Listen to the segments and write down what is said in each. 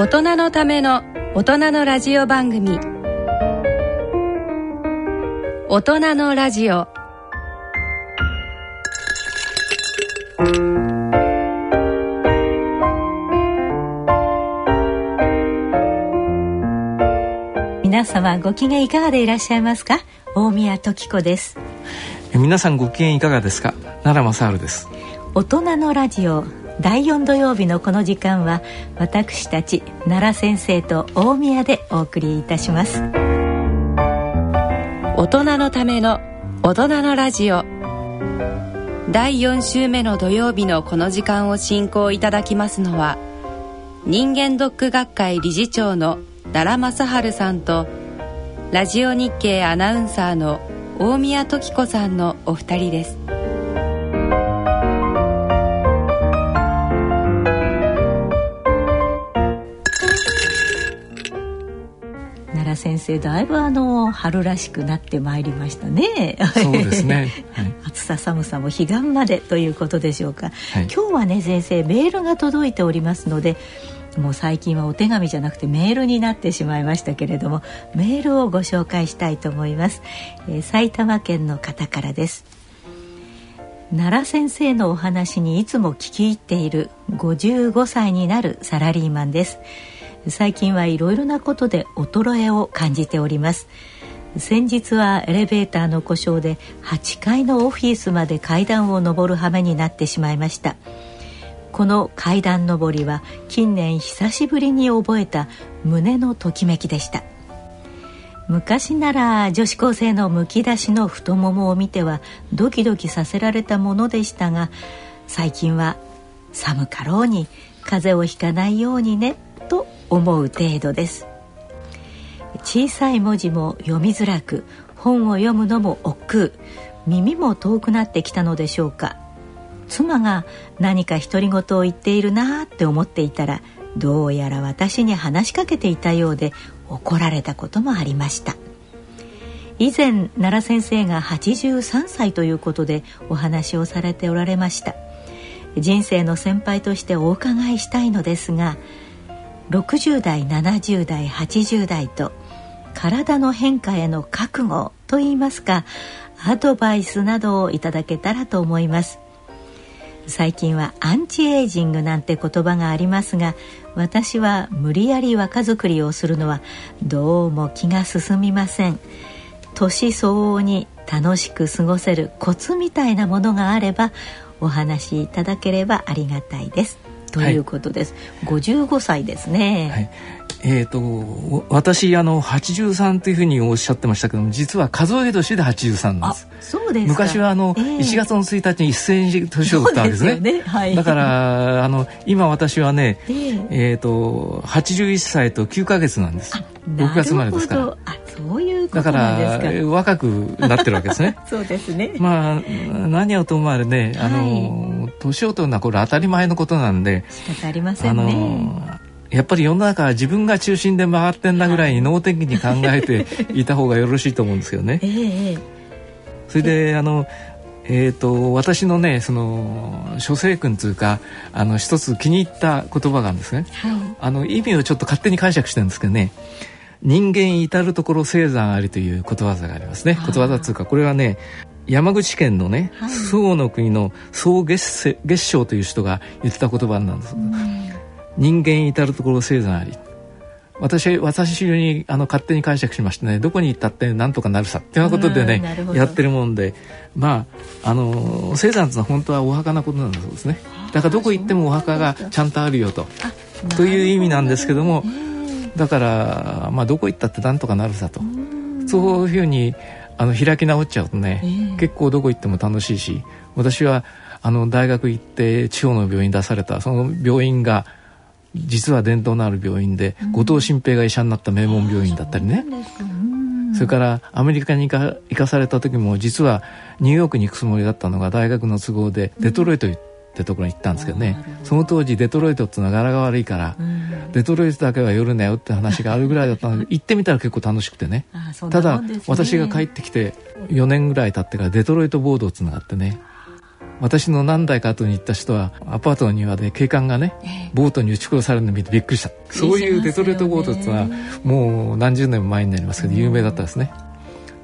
大人のための大人のラジオ番組。大人のラジオ。皆様ご機嫌いかがでいらっしゃいますか？大宮時子です。皆さんご機嫌いかがですか？奈良正治です。大人のラジオ第4土曜日のこの時間は私たち奈良先生と大宮でお送りいたします。大人のための大人のラジオ。第4週目の土曜日のこの時間を進行いただきますのは人間ドック学会理事長の奈良正治さんとラジオ日経アナウンサーの大宮時子さんのお二人です。先生だいぶあの春らしくなってまいりましたね。そうですね、はい、暑さ寒さも彼岸までということでしょうか、はい、今日はね先生メールが届いておりますのでもう最近はお手紙じゃなくてメールになってしまいましたけれどもメールをご紹介したいと思います、えー、埼玉県の方からです。奈良先生のお話にいつも聞き入っている55歳になるサラリーマンです最近はいろいろなことで衰えを感じております。先日はエレベーターの故障で8階のオフィスまで階段を上る羽目になってしまいました。この階段上りは近年久しぶりに覚えた胸のときめきでした。昔なら女子高生のむき出しの太ももを見てはドキドキさせられたものでしたが最近は寒かろうに風邪をひかないようにねと思う程度です。小さい文字も読みづらく本を読むのも億劫。耳も遠くなってきたのでしょうか。妻が何か独り言を言っているなって思っていたらどうやら私に話しかけていたようで怒られたこともありました。以前奈良先生が83歳ということでお話をされておられました。人生の先輩としてお伺いしたいのですが60代70代80代と体の変化への覚悟といいますかアドバイスなどをいただけたらと思います。最近はアンチエイジングなんて言葉がありますが私は無理やり若作りをするのはどうも気が進みません。年相応に楽しく過ごせるコツみたいなものがあればお話しいただければありがたいです。ということです、はい、55歳ですね、はい。えーと、私あの83というふうにおっしゃってましたけども実は数え年で83なんです。そうです昔はあの、えー、1月の1日に一斉に年を取ったわけですね、ね。はい、だからあの今私はね、えー、えーと81歳と9か月なんです。6月生まれですからだから若くなってるわけですね。そうですね。まあ何をともあれねあの、年を取るのはこれ当たり前のことなんで仕方ありませんね。あのやっぱり世の中は自分が中心で回ってんだぐらいに能天気に考えて いた方がよろしいと思うんですけどね。えー、それであのえーと、私のねその諸生君というかあの一つ気に入った言葉があるんですね、はい、あの意味をちょっと勝手に解釈してるんですけどね人間至る所生山ありということわざがありますね。ことわざというかこれはね山口県のね、はい、周防の国の総月月章という人が言った言葉なんです、人間至る所生産あり。私私流にあの勝手に解釈しましてねどこに行ったってなんとかなるさっていうことでねやってるもんで。まああの生産ってのは本当はお墓なことなんだそうですね。だからどこ行ってもお墓がちゃんとあるよと。という意味なんですけどもだからまあどこ行ったってなんとかなるさと。そういうふうにあの開き直っちゃうとね、結構どこ行っても楽しいし私はあの大学行って地方の病院出されたその病院が実は伝統のある病院で、後藤新平が医者になった名門病院だったりね、それからアメリカに行かされた時も実はニューヨークに行くつもりだったのが大学の都合でデトロイトってところに行ったんですけどね、その当時デトロイトっていうのは柄が悪いから、デトロイトだけは夜寝よって話があるぐらいだったので 行ってみたら結構楽しくてね。ただ私が帰ってきて4年ぐらい経ってからデトロイトボードをつながってね。私の何代か後に行った人はアパートの庭で警官がね、ボートに撃ち殺されるのを見てびっくりした、そういうデトロイトボートっていうのはもう何十年も前になりますけど有名だったですね、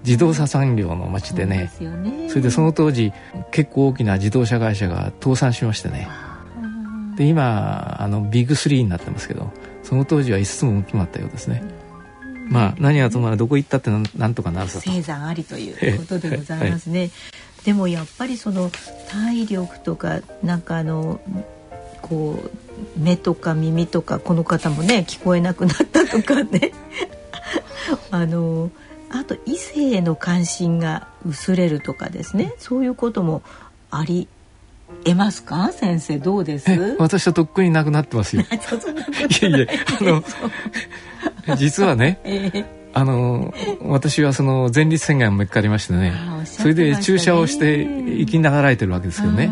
自動車産業の街でね、ね、それでその当時結構大きな自動車会社が倒産しましてね。で今あのビッグスリーになってますけどその当時は5つも決まったようですね、まあ何はともあれどこ行ったってなんとかなるさと。生産ありということでございますね、はい、でもやっぱりその体力とかなんかあのこう目とか耳とかこの方もね聞こえなくなったとかね。あのあと異性への関心が薄れるとかですね。そういうこともあり得ますか？先生どうです？私はとっくになくなってますよ。い。やいやあの実はね、えー、あの私はその前立腺がんもかりましてね、ね、それで注射をして生きながらえてるわけですけどね。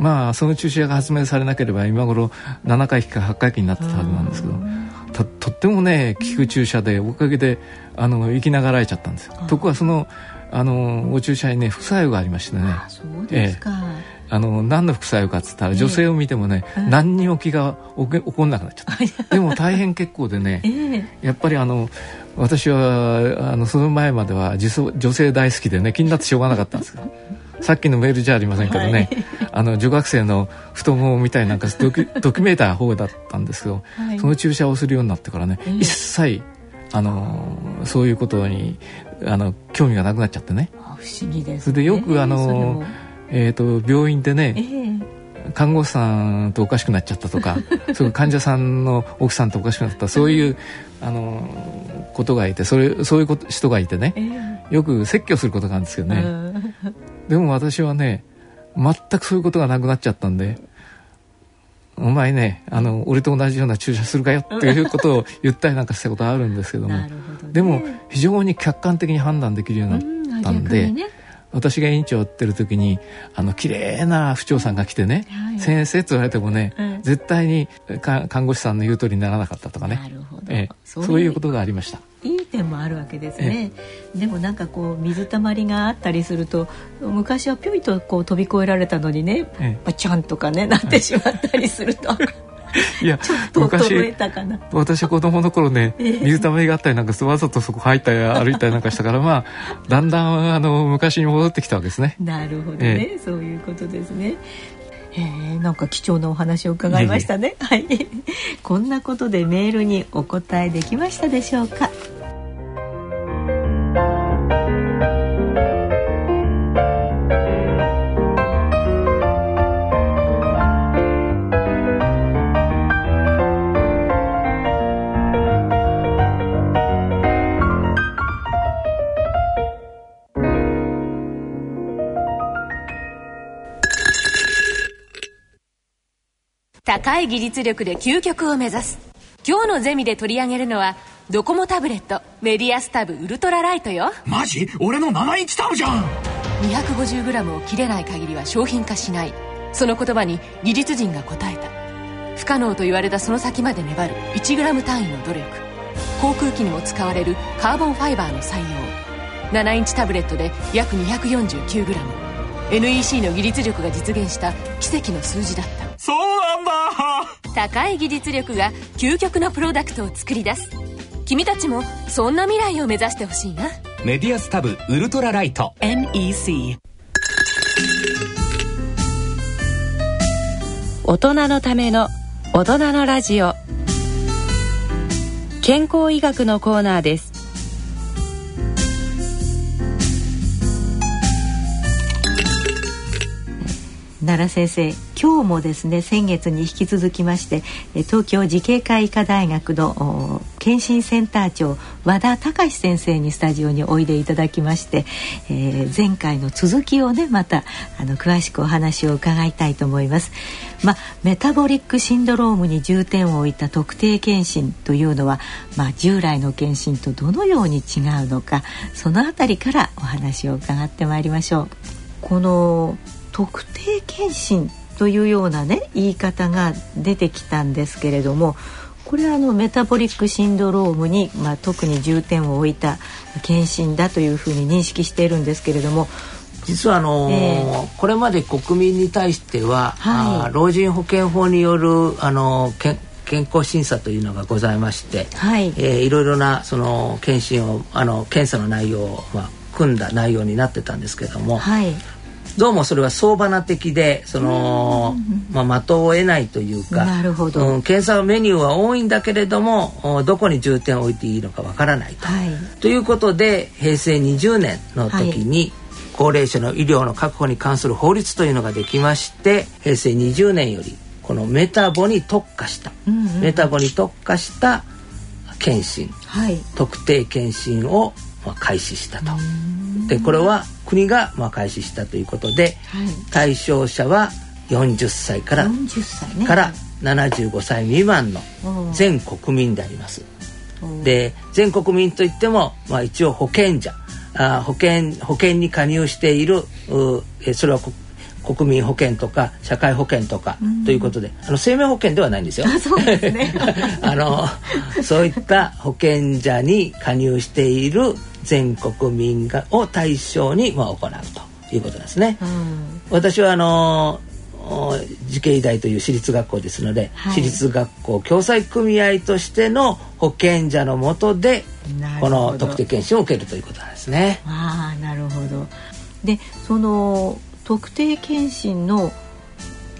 まあその注射が発明されなければ今頃7回か8回忌になってたはずなんですけど。ととってもね効く注射でおかげであの生きながらえちゃったんですよ。ところがそのあのお注射にね副作用がありましてね。そうですか。ええ。あの何の副作用かっつったら女性を見てもね、えー、何にも気が起こんなくなっちゃった。でも大変結構でね、えー、やっぱりあの私はあのその前までは女性大好きでね気になってしょうがなかったんですけど さっきのメールじゃありませんけどね、はい、あの女学生の太ももみたいなんかドキドキュメーター方だったんですけど、はい、その注射をするようになってからね、えー、一切あのそういうことにあの興味がなくなっちゃってね。不思議です、ね、それでよくあのえーと、病院でね、えー、看護師さんとおかしくなっちゃったとか そういう患者さんの奥さんとおかしくなったそういうあのことがいてそれそういうこと人がいてね、えー、よく説教することがあるんですけどね。でも私はね全くそういうことがなくなっちゃったんでお前ねあの俺と同じような注射するかよっていうことを言ったりなんかしたことあるんですけども。ね、でも非常に客観的に判断できるようになったんで。ね私が院長をやってる時にあの綺麗な府長さんが来てね、はい、先生と言われてもね、うん、絶対に看護師さんの言う通りにならなかったとかね。なるほど、ええ、そういうことがありましたいい点もあるわけですね、でもなんかこう水たまりがあったりすると昔はぴょいとこう飛び越えられたのにね、ええ、バチャンとかねなってしまったりすると。いや昔私子供の頃ね、水たまりがあったりなんかわざとそこ入ったり歩いたりなんかしたからまあだんだんあの昔に戻ってきたわけですね。なるほどね、えー、そういうことですね。えー、なんか貴重なお話を伺いましたね。はい。こんなことでメールにお答えできましたでしょうか？高い技術力で究極を目指す。今日のゼミで取り上げるのはドコモタブレットメディアスタブウルトラライトよ。マジ？俺の7インチタブじゃん！250g を切れない限りは商品化しない。その言葉に技術陣が答えた。不可能と言われたその先まで粘る。1g 単位の努力。航空機にも使われるカーボンファイバーの採用。7インチタブレットで約 249g NEC の技術力が実現した奇跡の数字だった。そうなんだ。高い技術力が究極のプロダクトを作り出す。君たちもそんな未来を目指してほしいな。メディアスタブウルトラライト。NEC 大人のための大人のラジオ。健康医学のコーナーです奈良先生今日もですね先月に引き続きまして東京慈恵会医科大学の検診センター長和田隆先生にスタジオにおいでいただきまして、えー、前回の続きをねまたあの詳しくお話を伺いたいと思います。まあ、メタボリックシンドロームに重点を置いた特定検診というのは、まあ、従来の検診とどのように違うのかそのあたりからお話を伺ってまいりましょう。この特定健診というようなね言い方が出てきたんですけれどもこれはあのメタボリックシンドロームに、まあ、特に重点を置いた検診だというふうに認識しているんですけれども実はあのーえ。ー、これまで国民に対しては、はい、老人保険法によるあの健健康審査というのがございまして、はい。えー、いろいろなその検診をあの検査の内容を、まあ、組んだ内容になってたんですけども、はい、どうもそれは相場な的でその、まあ、的を得ないというかなるほど、うん、検査メニューは多いんだけれどもどこに重点を置いていいのかわからないと。はい、ということで平成20年の時に、はい。高齢者の医療の確保に関する法律というのができまして平成20年よりこのメタボに特化した、うんうん、メタボに特化した検診、はい、特定検診をまあ開始したと。でこれは国がまあ開始したということで、はい、対象者は40歳から歳、ね、から75歳未満の全国民であります。で全国民といっても、まあ、一応保険者あ保険保険に加入しているえそれは国民保険とか社会保険とかということで、あの生命保険ではないんですよ。そうですね。あのそういった保険者に加入している全国民がを対象にまあ行うということですね。うん、私はあの慈恵医大という私立学校ですので、はい、私立学校共済組合としての保険者のもとでこの特定健診を受けるということなんですね。ああなるほど。でその特定健診の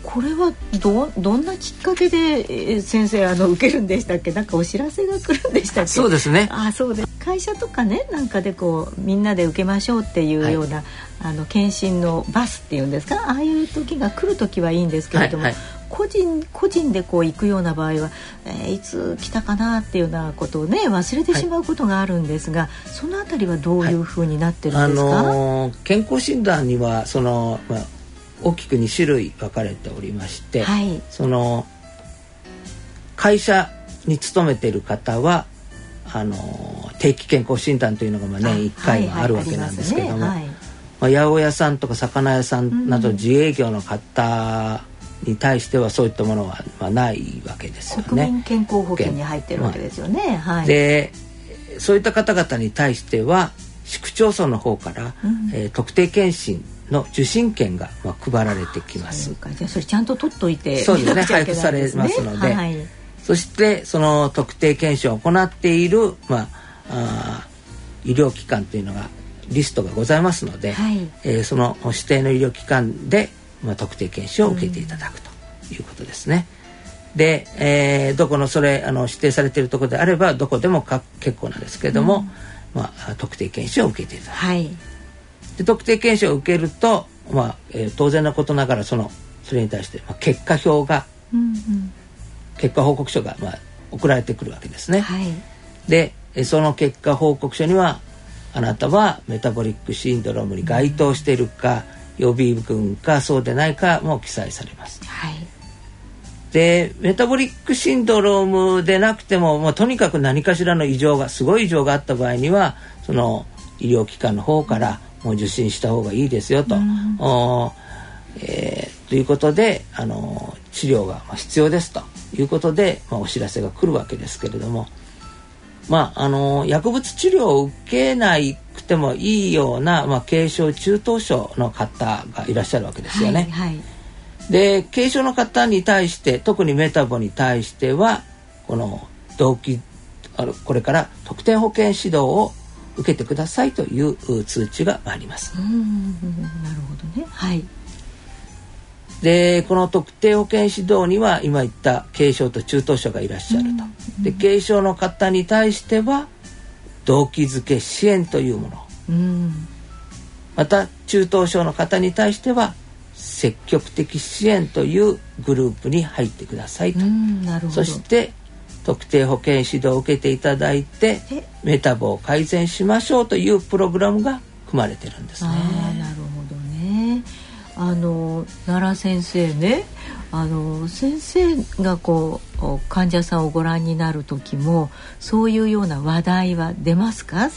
これはどどんなきっかけで先生あの受けるんでしたっけ？なんかお知らせが来るんでしたっけ？そうですね。あそうです会社とかねなんかでこうみんなで受けましょうっていうような、はい、あの検診のバスっていうんですか？ああいう時が来る時はいいんですけれども、はいはい、個人個人でこう行くような場合は、えー、いつ来たかなっていうようなことをね忘れてしまうことがあるんですが、はい、そのあたりはどういうふうになってるんですか、あのー、健康診断にはその、まあ大きく2種類分かれておりまして、はい、その会社に勤めている方はあの定期健康診断というのがまあ年1回はあるわけなんですけども、まあ、八百屋さんとか魚屋さんなど自営業の方に対してはそういったものはまあないわけですよね。国民健康保険に入ってるわけですよね。はい、でそういった方々に対しては市区町村の方から、うん、えー、特定健診の受診券がまあ配られてきます。じゃあそれちゃんと取っといてそうですね。配布されますので、はい、そしてその特定検証を行っているまああ医療機関というのがリストがございますので、はい、えー、その指定の医療機関で、まあ、特定検証を受けていただくということですね。うん、で、えー、どこのそれあの指定されているところであればどこでもか結構なんですけれども、うん、まあ、特定検証を受けていただく。はい。で特定検証を受けると、まあえー、当然のことながらそのそれに対して、まあ、結果表が、うんうん、結果報告書が、まあ、送られてくるわけですね。はい、でその結果報告書にはあなたはメタボリックシンドロームに該当しているか、うん、予備軍かそうでないかも記載されます。はい、でメタボリックシンドロームでなくても、まあ、とにかく何かしらの異常がすごい異常があった場合にはその医療機関の方からもう受診した方がいいですよと。うんえー、ということであの治療が必要ですということで、まあ、お知らせが来るわけですけれども、まあ、あの薬物治療を受けなくてもいいような、まあ、軽症中等症の方がいらっしゃるわけですよね。はいはい、で軽症の方に対して特にメタボに対してはこの動機あのこれから特定保険指導を受けてくださいという通知があります。なるほどね。はい。でこの特定保険指導には今言った軽症と中等症がいらっしゃると。で軽症の方に対しては動機づけ支援というもの。また中等症の方に対しては積極的支援というグループに入ってくださいと。そして特定保険指導を受けていただいてメタボを改善しましょうというプログラムが組まれてるんですね。なるほどね。あの奈良先生ね、あの先生がこう患者さんをご覧になる時もそういうような話題は出ますか？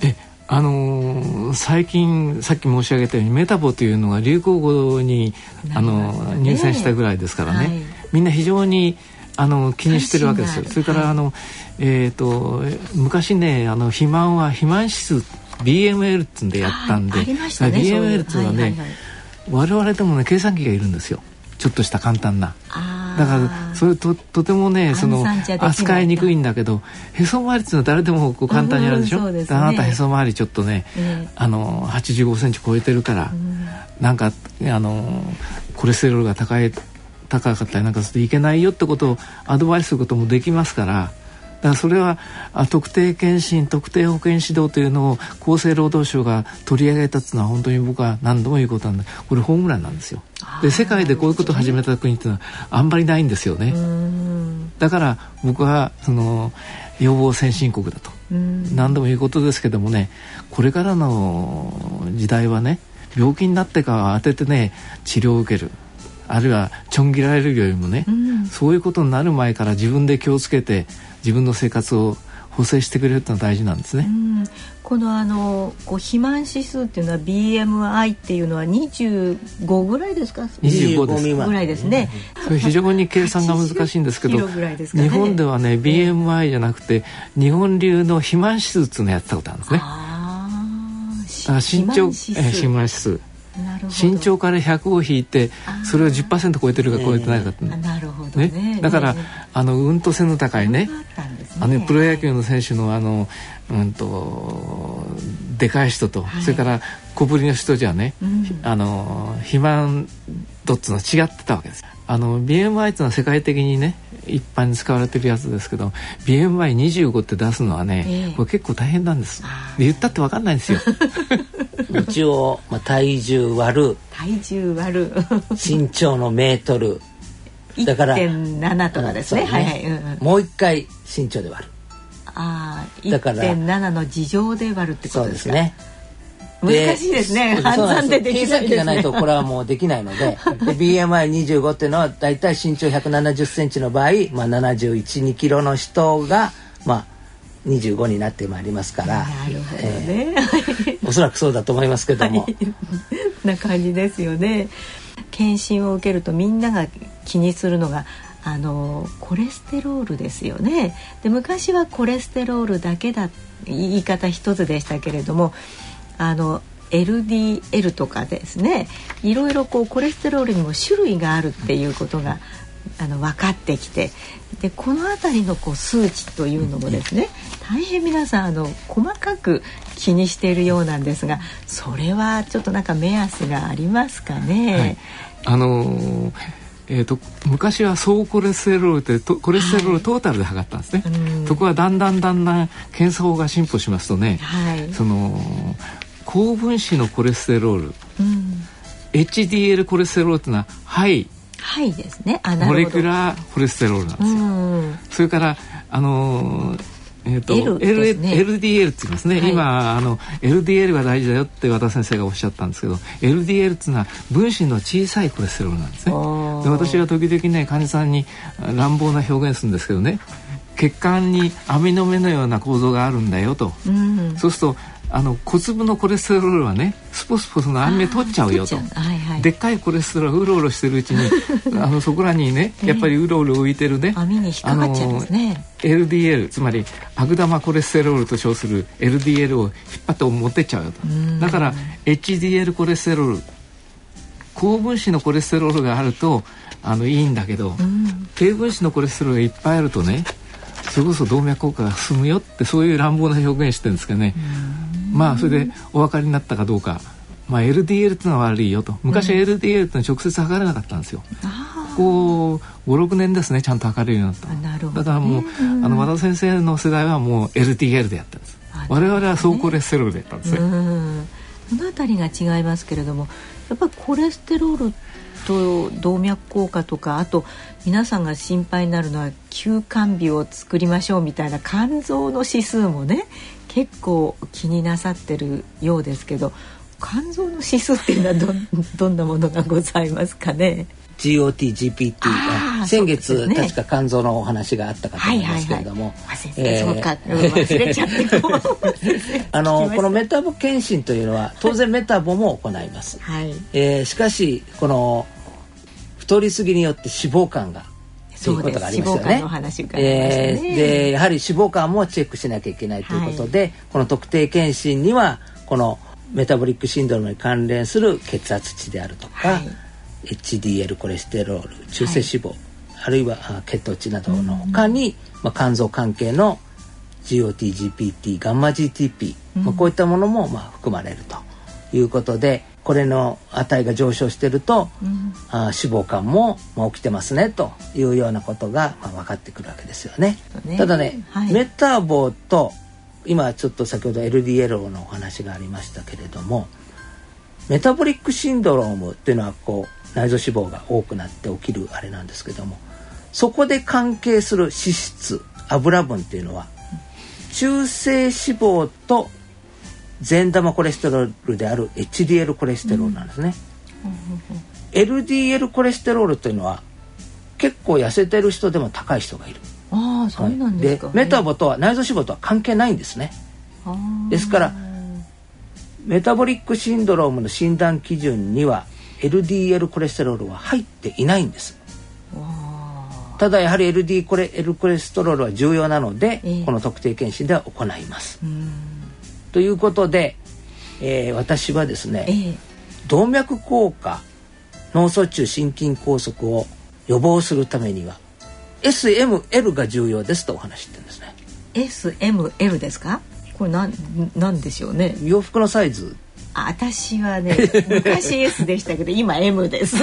えあのー、最近さっき申し上げたようにメタボというのが流行語に、あの入選したぐらいですからね、はい、みんな非常にあの気にしてるわけですよ。それから、あの、えっ、ー、と昔ねあの肥満は肥満指数 BML っつんでやったんで、はい。ね、BML っつうのはね、はいはいはい、我々でもね計算機がいるんですよ。ちょっとした簡単な。だからそれととてもねその扱いにくいんだけどへそ周りっていうのは誰でもこう簡単にやるでしょ、うんね、あなたへそ周りちょっとね、えー、あの85センチ超えてるから、うん、なんかあのコレステロールが高い高かったりなんかするといけないよってことをアドバイスすることもできますから。だからそれは特定健診特定保健指導というのを厚生労働省が取り上げたっていうのは本当に僕は何度も言うことなんだ。これホームランなんですよ。で世界でこういうことを始めた国っていうのはあんまりないんですよね。だから僕はその予防先進国だと。何度も言うことですけどもねこれからの時代はね病気になってから当ててね治療を受ける。あるいはちょん切られるよりもね、うん、そういうことになる前から自分で気をつけて自分の生活を補正してくれるってのは大事なんですね。このあのこう肥満指数っていうのは BMI っていうのは25ぐらいですか？25です。ぐらいですね、それ非常に計算が難しいんですけど、ね、日本ではね BMI じゃなくて日本流の肥満指数っていうのをやったことあるんですね。あ身長肥満指数身長から100を引いてそれを10%超えてるか超えてないかって、なるほどね、ね、だから、あのうんと背の高いね。あのプロ野球の選手のあのうんとでかい人と、はい、それから小ぶりの人じゃね、うん、あの肥満度っていうのは違ってたわけです。あの BMI っていうのは世界的にね一般に使われてるやつですけど BMI25 って出すのはね、えー、これ結構大変なんです。言ったって分かんないんですよ。一応、まあ、体重割る。体重割る。身長のメートル。だから1.7とかですね、ね、はいはい、うんうん、もう一回身長で割る。ああ1.7の事情で割るってことですか？そうですね難しいですね。計 算でできない、ね、計算機がないとこれはもうできないので、で BMI25 っていうのはだいたい身長170センチの場合、まあ71、2キロの人がまあ25になってまいりますから、なるほどね、えー、おそらくそうだと思いますけども。はい、な感じですよね。検診を受けるとみんなが気にするのがあのコレステロールですよね。で昔はコレステロールだけだ言い方一つでしたけれどもあの LDL とかですね。いろいろこうコレステロールにも種類があるっていうことがあの分かってきて。でこの辺りのこう数値というのもですね大変皆さんあの細かく気にしているようなんですがそれはちょっとなんか目安がありますかね？はい、あのーえーと、昔は総コレステロールってコレステロールトータルで測ったんですね、はい、そこはだんだんだんだん検査法が進歩しますとね、はい、その高分子のコレステロール、うん、HDL コレステロールっていうのはハイはいですね。モレキュラーコレステロールなんですよ、うん、それからあのーえーと L ね、LDL って言いますね、はい、今あの LDL が大事だよって和田先生がおっしゃったんですけど LDL っていうのは分子の小さいコレステロールなんですね。で私は時々ね患者さんに乱暴な表現するんですけどね血管に網の目のような構造があるんだよと、うん、そうするとあの小粒のコレステロールはねスポスポスの網目取っちゃうよと、はいはい、でっかいコレステロールうろうろしてるうちに あのそこらにねやっぱりうろうろ浮いてるね、網に引っかかっちゃいますね。LDL つまり悪玉コレステロールと称する LDL を引っ張って持ってっちゃうよと。だから HDL コレステロール高分子のコレステロールがあるとあのいいんだけど低分子のコレステロールがいっぱいあるとねそれこそ動脈硬化が進むよってそういう乱暴な表現してるんですけどねまあそれでお分かりになったかどうか、まあ、LDL っていうのは悪いよと。昔は LDL っていうのは直接測れなかったんですよ。こう56年ですねちゃんと測れるようになっただからもう、あの和田先生の世代はもう LDL でやったんです。我々は総コレステロールでやったんですね。この辺りが違いますけれどもやっぱりコレステロールと動脈硬化とかあと皆さんが心配になるのは休肝日を作りましょうみたいな肝臓の指数もね結構気になさってるようですけど肝臓の指数っていうのはど どんなものがございますかね？GOT、GPT が先月、ね、確か肝臓のお話があったかと思いますけれども、忘れちゃって あのこのメタボ検診というのは当然メタボも行います、はい。えー、しかしこの太りすぎによって脂肪肝がということがありますよね。えー、でやはり脂肪肝もチェックしなきゃいけないということで、はい、この特定健診にはこのメタボリックシンドロームに関連する血圧値であるとか、はい、HDL コレステロール中性脂肪、はい、あるいは血糖値などの他に、まあ、肝臓関係の GOTGPT ガンマ GTP、まあ、こういったものもまあ含まれるということでこれの値が上昇してると、うん、あ脂肪肝も、まあ、起きてますねというようなことが、まあ、分かってくるわけですよね。ね。ただね、はい、メタボと今ちょっと先ほど LDL のお話がありましたけれどもメタボリックシンドロームっていうのはこう内臓脂肪が多くなって起きるあれなんですけどもそこで関係する脂質油分っていうのは中性脂肪と善玉コレステロールである HDL コレステロールなんですね、うん、LDL コレステロールというのは結構痩せてる人でも高い人がいる。ああそうなんですか、はい、メタボとは内臓脂肪とは関係ないんですね。ですからメタボリックシンドロームの診断基準には LDL コレステロールは入っていないんです。ただやはり LD コレ L コレステロールは重要なので、えー、この特定健診では行います。ということで、えー、私はですね、えー、動脈硬化脳卒中心筋梗塞を予防するためには SML が重要ですとお話してるんですね。SML ですか？これなんなんでしょうね。洋服のサイズ。あ私はね昔 S でしたけど今 M です。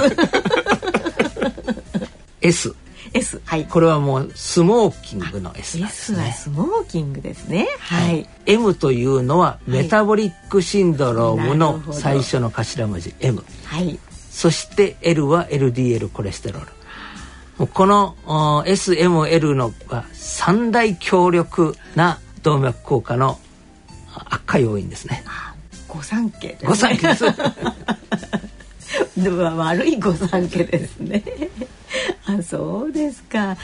S。S はいこれはもうスモーキングの S なんですね。S はスモーキングですね。はい、はい、M というのはメタボリックシンドロームの最初の頭文字 M はい。そして L は LDL コレステロール。この SML のが三大強力な動脈硬化の悪化要因ですね。御三家、ね、御三家です。悪い御三家ですね。あそうですか。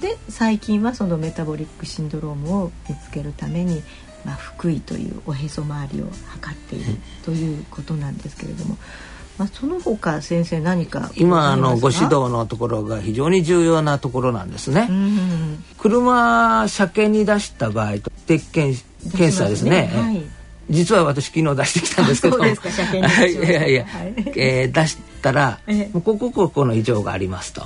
で最近はそのメタボリックシンドロームを見つけるために、まあ、腹囲というおへそ周りを測っているということなんですけれども。まあ、その他先生何か今あのご指導のところが非常に重要なところなんですね。うん車車検に出した場合と鉄検検査ですね。すね。はい、実は私昨日出してきたんですけど。も、いやいや、はい、えー、出したら、えここここの異常がありますと。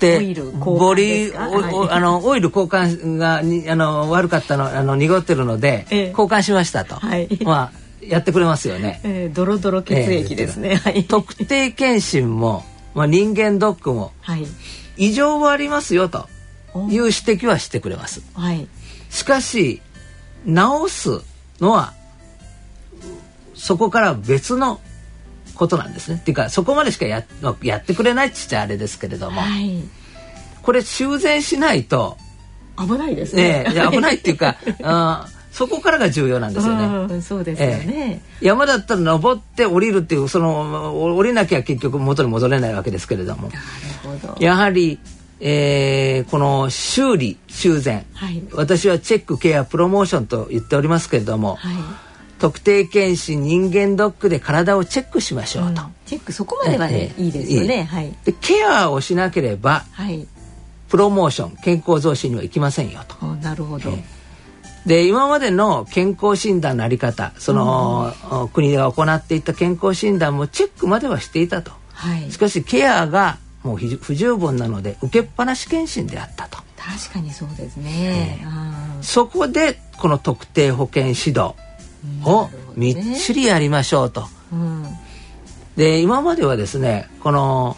ってボリーあのオイル交換がにあの悪かったのあの濁ってるので、ええ、交換しましたと、はい、まあやってくれますよね。えー、ドロドロ血液ですね。えー、特定健診も、まあ、人間ドックも、はい、異常はありますよという指摘はしてくれます。はい、しかし治すのはそこから別のことなんですね。っていうかそこまでしかややってくれないっつってあれですけれども、はい、これ修繕しないと危ないですね。ね危ないっていうか あそこからが重要なんですよね。そうですよね、えー、山だったら登って降りるっていうその降りなきゃ結局元に戻れないわけですけれどもやはり、えー、この修理修繕、はい、私はチェックケアプロモーションと言っておりますけれども。はい特定健診人間ドックで体をチェックしましょうと、うん、チェックそこまではね、いいですよね。はい。でケアをしなければ、はい、プロモーション健康増進にはいきませんよと。なるほど、で今までの健康診断のあり方その、うん、国が行っていた健康診断もチェックまではしていたと、はい、しかしケアがもう不十分なので受けっぱなし検診であったと。確かにそうですね、えー、そこでこの特定保険指導をみっちりやりましょうと。うん、で今まではですねこの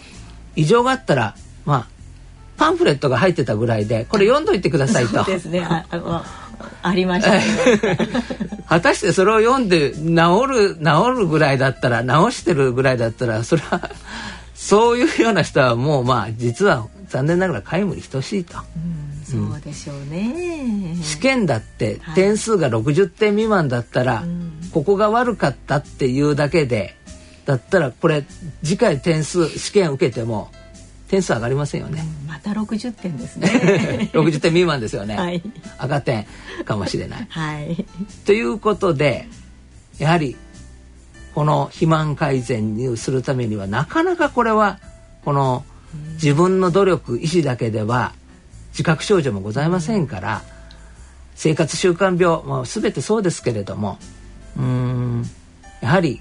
異常があったらまあパンフレットが入ってたぐらいでこれ読んどいてくださいと。ですねあありました、ね、果たしてそれを読んで治る治るぐらいだったら治してるぐらいだったらそれはそういうような人はもうまあ実は残念ながら皆無に等しいと。うんそうでしょうね。試験だって点数が60点未満だったら、はい、ここが悪かったっていうだけでだったらこれ次回点数試験受けても点数上がりませんよね、うん、また60点ですね。60点未満ですよね、はい、赤点かもしれない、はい、ということでやはりこの肥満改善にするためにはなかなかこれはこの自分の努力意思だけでは自覚症状もございませんから生活習慣病、まあ、全てそうですけれどもうんやはり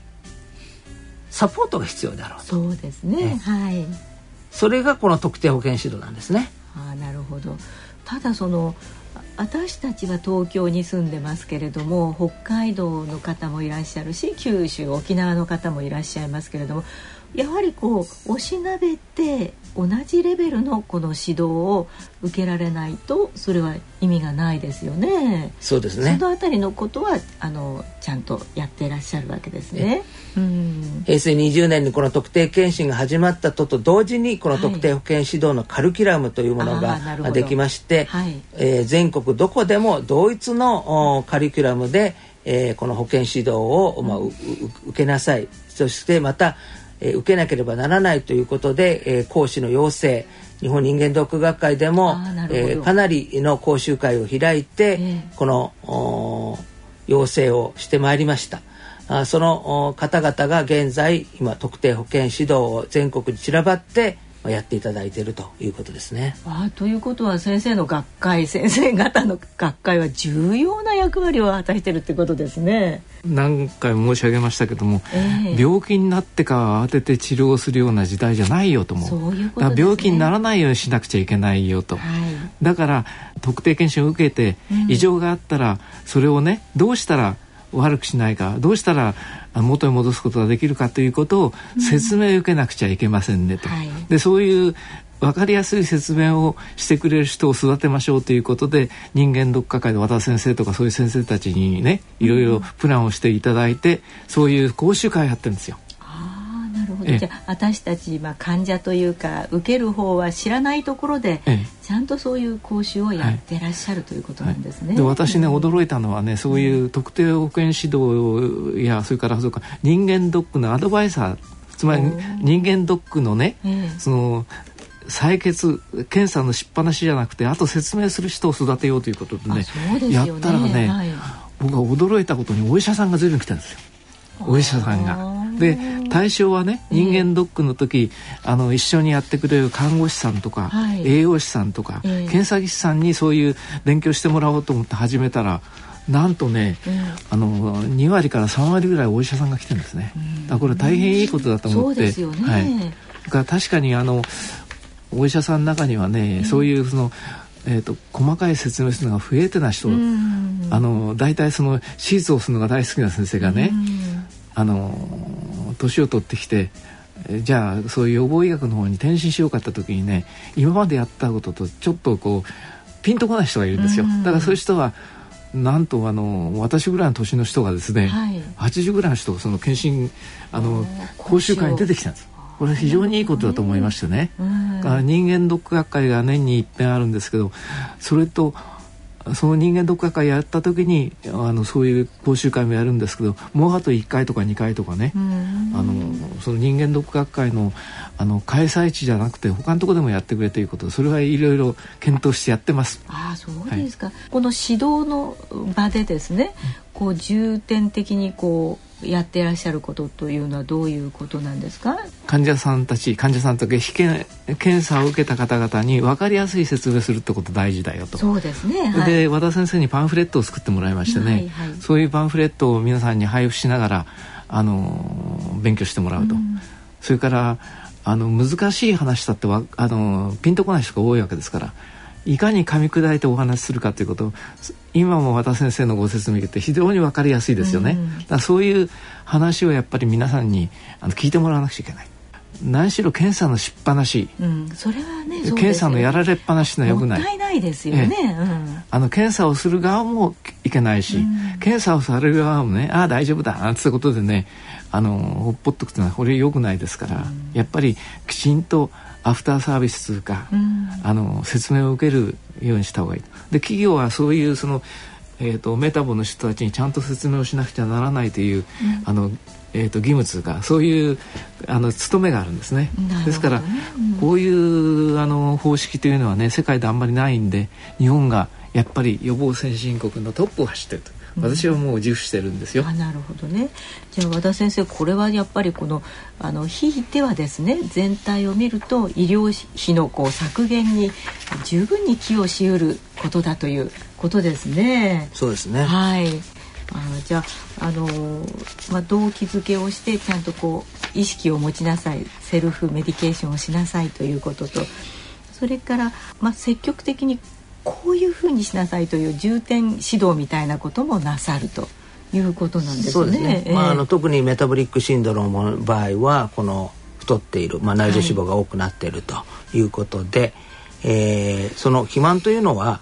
サポートが必要だろうそうですね、ね、はい。それがこの特定保健指導なんですね。あなるほど。ただその私たちは東京に住んでますけれども北海道の方もいらっしゃるし九州沖縄の方もいらっしゃいますけれどもやはりこうおしなべて同じレベルのこの指導を受けられないとそれは意味がないですよね。そうですね。そのあたりのことはあのちゃんとやっていらっしゃるわけですね。うん、平成20年にこの特定健診が始まったとと同時にこの特定保健指導のカルキュラムというものが、はい、できまして、はい、えー、全国どこでも同一のカリキュラムで、えー、この保健指導を、まあ、受けなさいそしてまたえー、受けなければならないということで、えー、講師の要請。日本人間ドック学会でも、えー、かなりの講習会を開いて、えー、この要請をしてまいりました。あその方々が現在今特定保健指導を全国に散らばってやっていただいているということですね。あということは先生の学会先生方の学会は重要な役割を果たしているってことですね。何回も申し上げましたけども、えー、病気になってから慌てて治療するような時代じゃないよと思う。そういうこと、ね、病気にならないようにしなくちゃいけないよと。はい、だから特定健診を受けて異常があったら、それをねどうしたら悪くしないかどうしたら元に戻すことができるかということを説明を受けなくちゃいけませんねと。うんはい、でそういう分かりやすい説明をしてくれる人を育てましょうということで人間ドック会の和田先生とかそういう先生たちにねいろいろプランをしていただいて、そういう講習会やってるんですよ。ほどじゃあ私たち、まあ、患者というか受ける方は知らないところで、ちゃんとそういう講習をやってらっしゃる、ということなんですね。で私ね、驚いたのはねそういう特定保健指導やそれからそうか人間ドックのアドバイザーつまり人間ドックのね、その採血検査のしっぱなしじゃなくてあと説明する人を育てようということでね、ね、やったらね、はい、僕は驚いたことにお医者さんが随分来たんですよ。お医者さんが。で対象はね人間ドックの時、えー、あの一緒にやってくれる看護師さんとか、はい、栄養士さんとか、えー、検査技師さんにそういう勉強してもらおうと思って始めたらなんとね、うん、あの2割から3割ぐらいお医者さんが来てるんですね。だこれ大変いいことだと思って。そうですよね。はい。だから確かにあのお医者さんの中にはね、うん、そういうそのえーと、細かい説明するのが増えてな人、うん、あの大体その手術をするのが大好きな先生がね、うん、あの年を取ってきてじゃあそういう予防医学の方に転身しようかった時にね今までやったこととちょっとこうピンとこない人がいるんですよ。だからそういう人はなんとあの私ぐらいの年の人がですね、はい、80ぐらいの人がその検診あの講習会に出てきたんです。これ非常にいいことだと思いましてね、人間ドック学会が年に一遍あるんですけどそれとその人間ドック学会やった時にあのそういう講習会もやるんですけどもうあと1回とか2回とかねあのその人間ドック学会のあの開催地じゃなくて他のところでもやってくれということそれはいろいろ検討してやってます。あそうですか、はい、この指導の場でですね、こう重点的にこうやっていらっしゃることというのはどういうことなんですか？患者さんたち患者さんとか被験検査を受けた方々に分かりやすい説明するってこと大事だよと。そうですね、はい、で和田先生にパンフレットを作ってもらいましてね、はいはい、そういうパンフレットを皆さんに配布しながらあの勉強してもらうと、うん、それからあの難しい話だってわあのピンとこない人が多いわけですからいかに噛み砕いてお話しするかということ今も和田先生のご説明って非常に分かりやすいですよね。だからそういう話をやっぱり皆さんにあの聞いてもらわなくちゃいけない。何しろ検査のしっぱなし、うん、それはね検査のやられっぱなしのよくない。もったいないですよね、うん、あの検査をする側もいけないし、うん、検査をされる側もねああ大丈夫だなんてことでねあのほっぽっとくってのはこれよくないですから、やっぱりきちんとアフターサービスというか、うん、あの説明を受けるようにした方がいい。で企業はそういうその、えーと、メタボの人たちにちゃんと説明をしなくちゃならないという、うん、あのえーと、義務というかそういうあの務めがあるんですね。ね。ですから、うん、こういうあの方式というのはね世界であんまりないんで日本がやっぱり予防先進国のトップを走ってると私はもう自負してるんですよ。あなるほどね。じゃあ和田先生これはやっぱりこのあのひいてはですね全体を見ると医療費のこう削減に十分に寄与しうることだということですね。そうですね。はい。あじゃあ、あのまあ、動機づけをしてちゃんとこう意識を持ちなさい。セルフメディケーションをしなさいということと。それから、まあ、積極的にこういうふうにしなさいという重点指導みたいなこともなさるということなんですね。そうですね。まああの特にメタボリックシンドロームの場合はこの太っている、まあ、内臓脂肪が多くなっているということで、はい、えー、その肥満というのは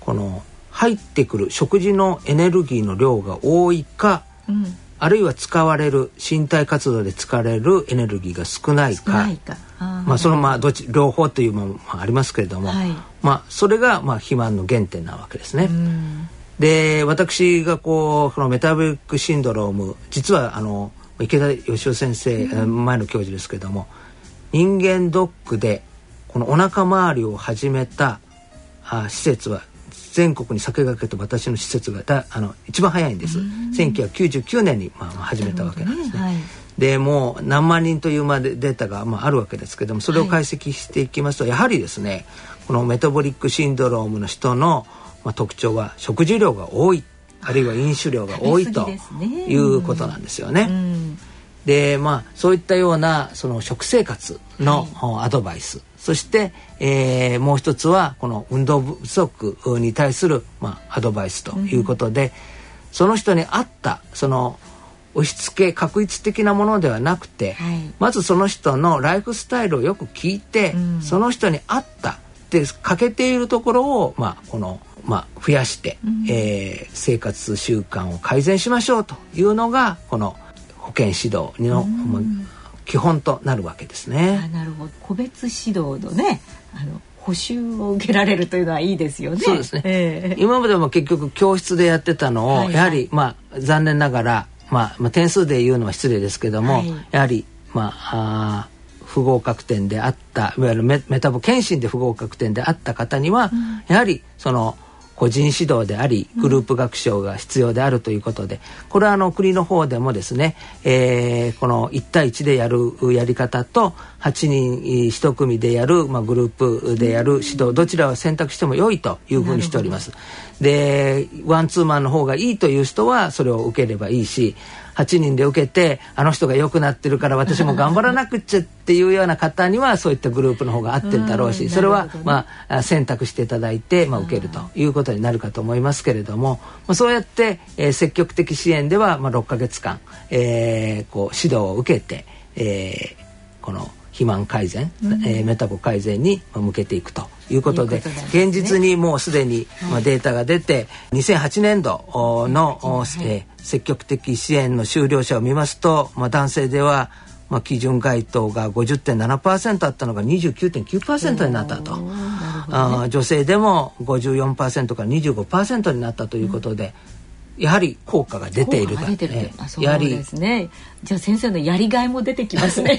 この入ってくる食事のエネルギーの量が多いか、うん、あるいは使われる身体活動で使われるエネルギーが少ないか。まあそのまあどっち両方というものもありますけれども、はい、まあそれがまあ肥満の原点なわけですね。で私がこうこのメタボリックシンドローム実はあの池田義雄先生、前の教授ですけれども人間ドックでこのお腹周りを始めたあ施設は全国に先駆けて私の施設がだあの一番早いんです。1999年に、まあ、始めたわけなんですね。はい、でもう何万人というまでデータが、まあ、あるわけですけどもそれを解析していきますと、はい、やはりですねこのメタボリックシンドロームの人の、まあ、特徴は食事量が多いあるいは飲酒量が多いということなんですよね。でまあそういったようなその食生活のアドバイス、そして、えー、もう一つはこの運動不足に対する、まあ、アドバイスということで、うん、その人に合ったその押し付け確一的なものではなくて、はい、まずその人のライフスタイルをよく聞いて、うん、その人に合ったで欠けているところを、まあ、この、まあ、増やして、うん、えー、生活習慣を改善しましょうというのがこの保健指導の、うん基本となるわけですね。なるほど個別指導のねあの補修を受けられるというのはいいですよね。そうですね。えー、今までも結局教室でやってたのを、はいはい、やはりまあ残念ながら、まあ、まあ点数で言うのは失礼ですけども、はい、やはりまああ不合格点であったいわゆるメメタボ検診で不合格点であった方には、うん、やはりその個人指導でありグループ学習が必要であるということで、これはあの国の方でもですね、えー、この1対1でやるやり方と8人1組でやる、まあ、グループでやる指導どちらを選択しても良いというふうにしております。でワンツーマンの方がいいという人はそれを受ければいいし8人で受けてあの人が良くなってるから私も頑張らなくっちゃっていうような方にはそういったグループの方が合ってるだろうし、それは、まあ、選択していただいて、まあ、受けるということになるかと思いますけれども、まあ、そうやって、えー、積極的支援では、まあ、6か月間、えー、こう指導を受けて、えー、この肥満改善、うん、えー、メタボ改善に向けていくということで、ね、現実にもうすでに、まあ、データが出て、はい、2008年度の、はい、えー、積極的支援の終了者を見ますと、まあ、男性では、まあ、基準該当が50.7%あったのが29.9%になったと、ね、あ女性でも54%から25%になったということで、うん、やはり効果が出ているか。出てる、ね、やはりですね。じゃあ先生のやりがいも出てきますね。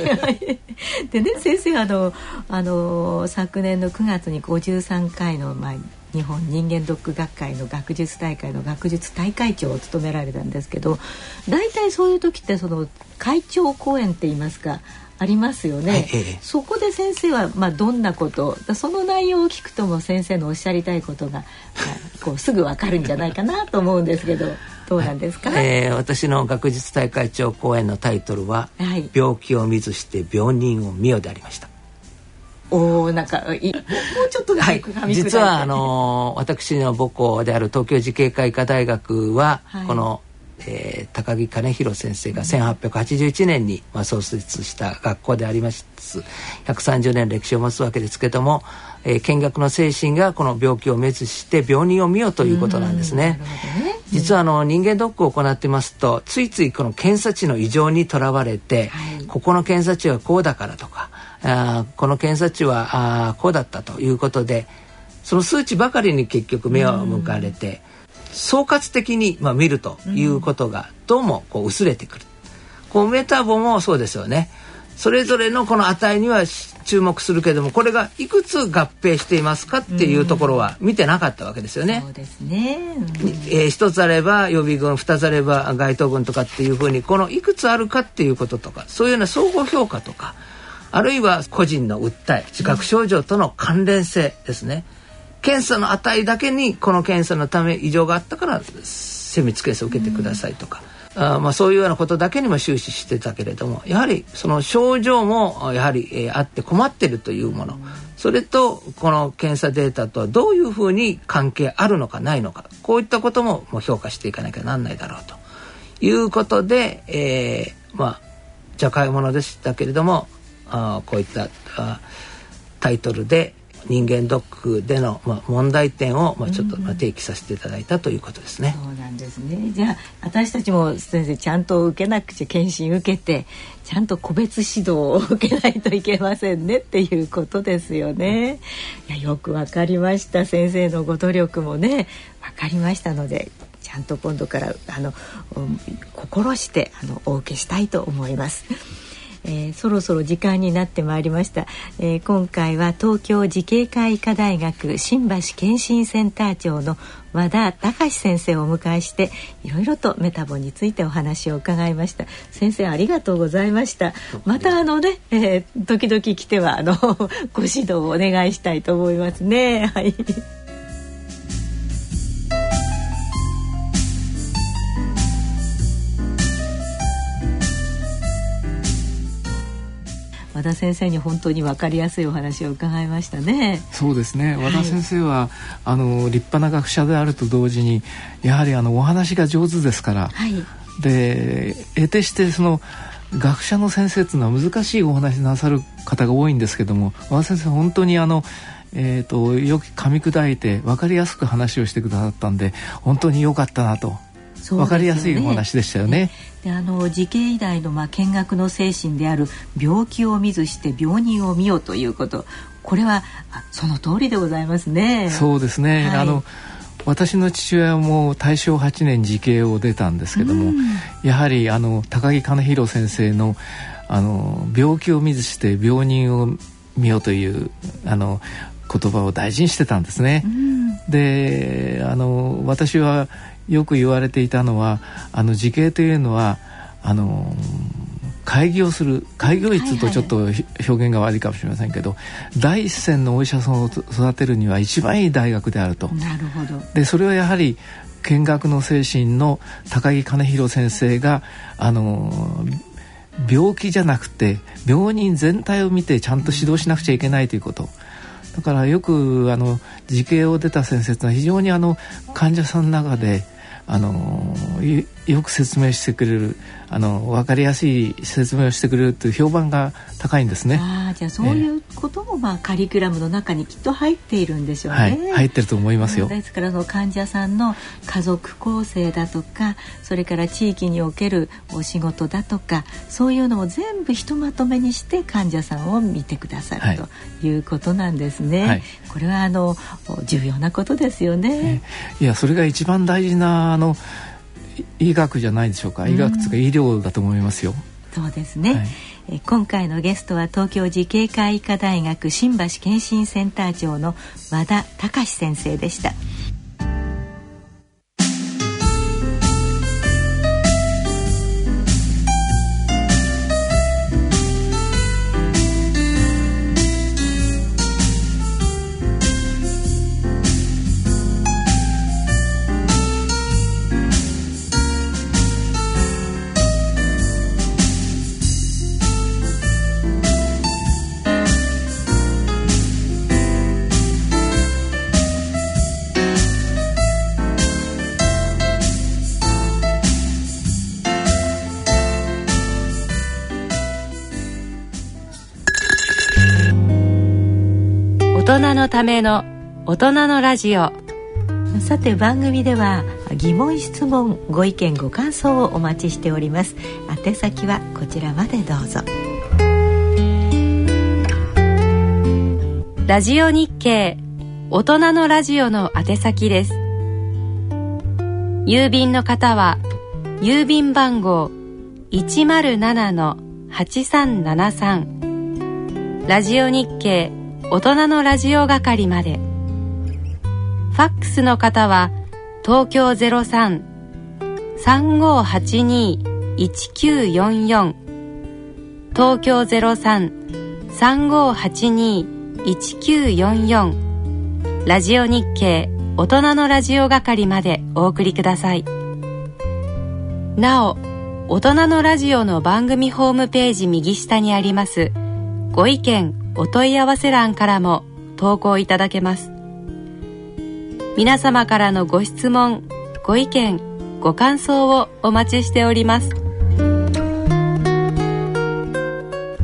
でね先生あのあの昨年の9月に53回の、まあ、日本人間ドック学会の学術大会の学術大会長を務められたんですけど大体そういう時ってその会長講演って言いますかありますよね、はい、そこで先生はまあどんなことその内容を聞くとも先生のおっしゃりたいことが、まあ、こうすぐ分かるんじゃないかなと思うんですけどどうなんですか、はい、えー、私の学術大会長講演のタイトルは、はい、病気を見ずして病人を見よ」でありました。おなんかいもうちょっとはい、実はあの私の母校である東京慈恵会医科大学は、はい、この、えー、高木兼弘先生が1881年に、まあ、創設した学校であります。130年歴史を持つわけですけども、えー、見学の精神がこの病気を滅して病人を見ようということなんですね。ね。実はあの人間ドックを行ってますとついついこの検査値の異常にとらわれて、はい、ここの検査値はこうだからとかあこの検査値はあこうだったということでその数値ばかりに結局目を向かれて、総括的に、まあ、見るということがどうもこう薄れてくる。こうメタボもそうですよね。それぞれのこの値には注目するけどもこれがいくつ合併していますかっていうところは見てなかったわけですよね。そうですね、えー、一つあれば予備軍二つあれば該当軍とかっていうふうにこのいくつあるかっていうこととかそういうような総合評価とかあるいは個人の訴え自覚症状との関連性ですね。検査の値だけにこの検査のため異常があったから精密検査を受けてくださいとか。あまあ、そういうようなことだけにも終始してたけれどもやはりその症状もやはり、えー、あって困ってるというもの。それとこの検査データとはどういうふうに関係あるのかないのかこういったことももう評価していかなきゃなんないだろうと。いうことで、えー、まあじゃ買い物でしたけれどもあこういったあタイトルで人間ドックでの、まあ、問題点を、まあ、ちょっと、まあ、提起させていただいたということですね。そうなんですねじゃあ私たちも先生ちゃんと受けなくちゃ検診受けてちゃんと個別指導を受けないといけませんねっていうことですよね。いやよくわかりました先生のご努力もねわかりましたのでちゃんと今度からあの心してあのお受けしたいと思います。えー、そろそろ時間になってまいりました、えー、今回は東京慈恵会医科大学新橋健診センター長の和田隆先生をお迎えしていろいろとメタボについてお話を伺いました。先生ありがとうございました。またあのね、えー、時々来てはあのご指導をお願いしたいと思いますね。はい。和田先生に本当に分かりやすいお話を伺いましたね。そうですね。和田先生は、はい、あの立派な学者であると同時にやはりあのお話が上手ですから。はい、で得てしてその学者の先生っていうのは難しいお話なさる方が多いんですけども和田先生本当にあのえーと、よく噛み砕いて分かりやすく話をしてくださったんで本当に良かったなとわ、ね、分かりやすいお話でしたよね。であの慈恵医大のまあ見学の精神である病気を見ずして病人を見ようということこれはその通りでございますね。そうですね、はい、あの私の父親も大正8年慈恵を出たんですけども、うん、やはりあの高木兼弘先生のあの病気を見ずして病人を見ようというあの言葉を大事にしてたんですね。うん、であの私はよく言われていたのはあの慈恵というのはあの開業する開業率とちょっと表現が悪いかもしれませんけど、第一線のお医者さんを育てるには一番いい大学であると。なるほどでそれはやはり見学の精神の高木兼弘先生があの病気じゃなくて病人全体を見てちゃんと指導しなくちゃいけないということ。だからよくあの慈恵を出た先生というのは非常にあの患者さんの中であのよく説明してくれるあの分かりやすい説明をしてくれるという評判が高いんですね。あじゃあそういうことも、まあ、カリキュラムの中にきっと入っているんでしょうね。はい、入ってると思いますよ。ですからの患者さんの家族構成だとかそれから地域におけるお仕事だとかそういうのを全部ひとまとめにして患者さんを見てくださる、はい、ということなんですね。はい、これはあの重要なことですよね。いやそれが一番大事なあの医学じゃないでしょうか医学とか医療だと思いますよ。そうですね、はい、え今回のゲストは東京慈恵会医科大学新橋健診センター長の和田隆先生でした。ための大人のラジオ。さて番組では疑問質問ご意見ご感想をお待ちしております。宛先はこちらまでどうぞ。ラジオ日経大人のラジオの宛先です。郵便の方は郵便番号107-8373ラジオ日経大人のラジオ係まで。ファックスの方は東京03-3582-1944東京03-3582-1944ラジオ日経大人のラジオ係までお送りください。なお大人のラジオの番組ホームページ右下にありますご意見お問い合わせ欄からも投稿いただけます。皆様からのご質問ご意見ご感想をお待ちしております。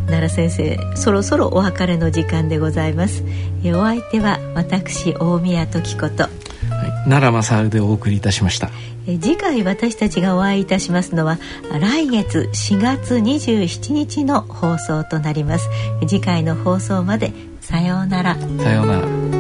奈良先生そろそろお別れの時間でございます。お相手は私大宮時子と、奈良正でお送りいたしました。次回私たちがお会いいたしますのは来月4月27日の放送となります。次回の放送までさようなら。さようなら